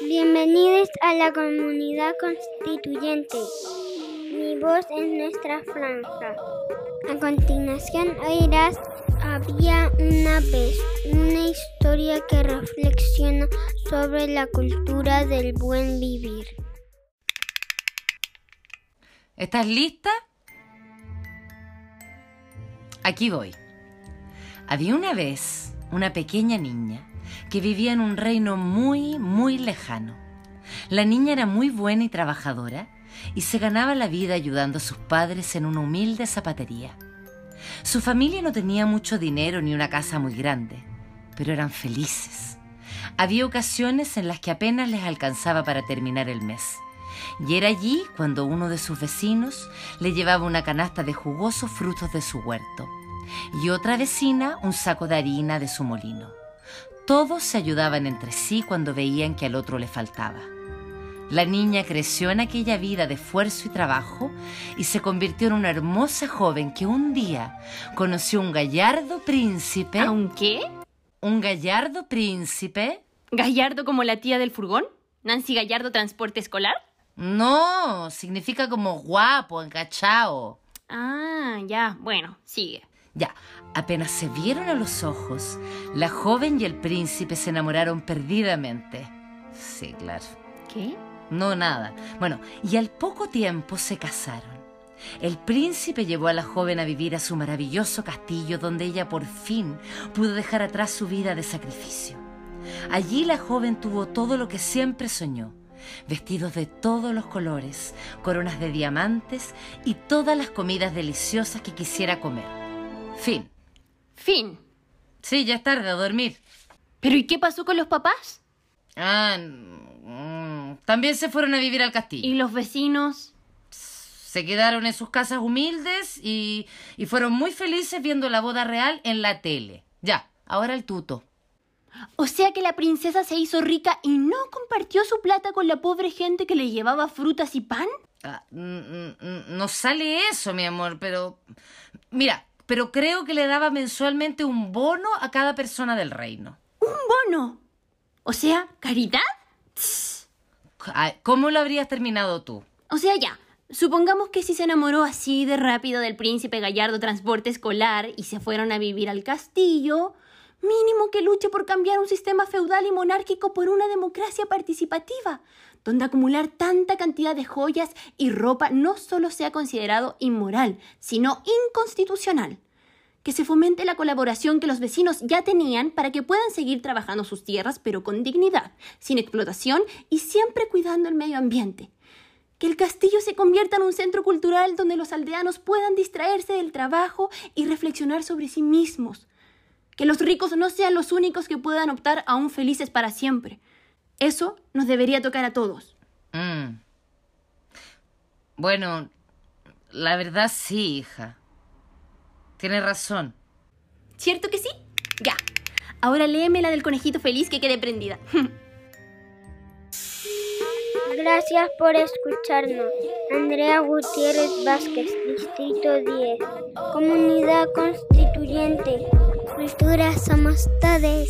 Bienvenidos a la comunidad constituyente. Mi voz es nuestra franja. A continuación oirás Había una vez una historia que reflexiona sobre la cultura del buen vivir. ¿Estás lista? Aquí voy. Había una vez una pequeña niña que vivía en un reino muy, muy lejano. La niña era muy buena y trabajadora y se ganaba la vida ayudando a sus padres en una humilde zapatería. Su familia no tenía mucho dinero ni una casa muy grande, pero eran felices. Había ocasiones en las que apenas les alcanzaba para terminar el mes. Y era allí cuando uno de sus vecinos le llevaba una canasta de jugosos frutos de su huerto y otra vecina un saco de harina de su molino. Todos se ayudaban entre sí cuando veían que al otro le faltaba. La niña creció en aquella vida de esfuerzo y trabajo y se convirtió en una hermosa joven que un día conoció un gallardo príncipe. ¿Un qué? Un gallardo príncipe. ¿Gallardo como la tía del furgón? ¿Nancy Gallardo Transporte Escolar? No, significa como guapo, encachao. Ah, ya, bueno, sigue. Ya, apenas se vieron a los ojos, la joven y el príncipe se enamoraron perdidamente. Sí, claro. ¿Qué? No, nada. Bueno, y al poco tiempo se casaron. El príncipe llevó a la joven a vivir a su maravilloso castillo donde ella por fin pudo dejar atrás su vida de sacrificio. Allí la joven tuvo todo lo que siempre soñó. Vestidos de todos los colores, coronas de diamantes y todas las comidas deliciosas que quisiera comer. Fin. Fin. Sí, ya es tarde a dormir. ¿Pero y qué pasó con los papás? Ah, mm, también se fueron a vivir al castillo. ¿Y los vecinos? Se quedaron en sus casas humildes y, y fueron muy felices viendo la boda real en la tele. Ya, ahora el tuto. O sea que la princesa se hizo rica y no compartió su plata con la pobre gente que le llevaba frutas y pan. Ah, no sale eso, mi amor, pero... Mira, pero creo que le daba mensualmente un bono a cada persona del reino. ¿Un bono? O sea, caridad. ¿Cómo lo habrías terminado tú? O sea, ya. Supongamos que si se enamoró así de rápido del príncipe Gallardo Transporte Escolar y se fueron a vivir al castillo, mínimo que luche por cambiar un sistema feudal y monárquico por una democracia participativa, donde acumular tanta cantidad de joyas y ropa no solo sea considerado inmoral, sino inconstitucional. Que se fomente la colaboración que los vecinos ya tenían para que puedan seguir trabajando sus tierras, pero con dignidad, sin explotación y siempre cuidando el medio ambiente. Que el castillo se convierta en un centro cultural donde los aldeanos puedan distraerse del trabajo y reflexionar sobre sí mismos. Que los ricos no sean los únicos que puedan optar a un felices para siempre. Eso nos debería tocar a todos. Mm. Bueno, la verdad sí, hija. Tienes razón. ¿Cierto que sí? Ya. Ahora léeme la del conejito feliz que quede prendida. Gracias por escucharnos. Andrea Gutiérrez Vázquez, Distrito 10. Comunidad Constituyente. Cultura somos todos.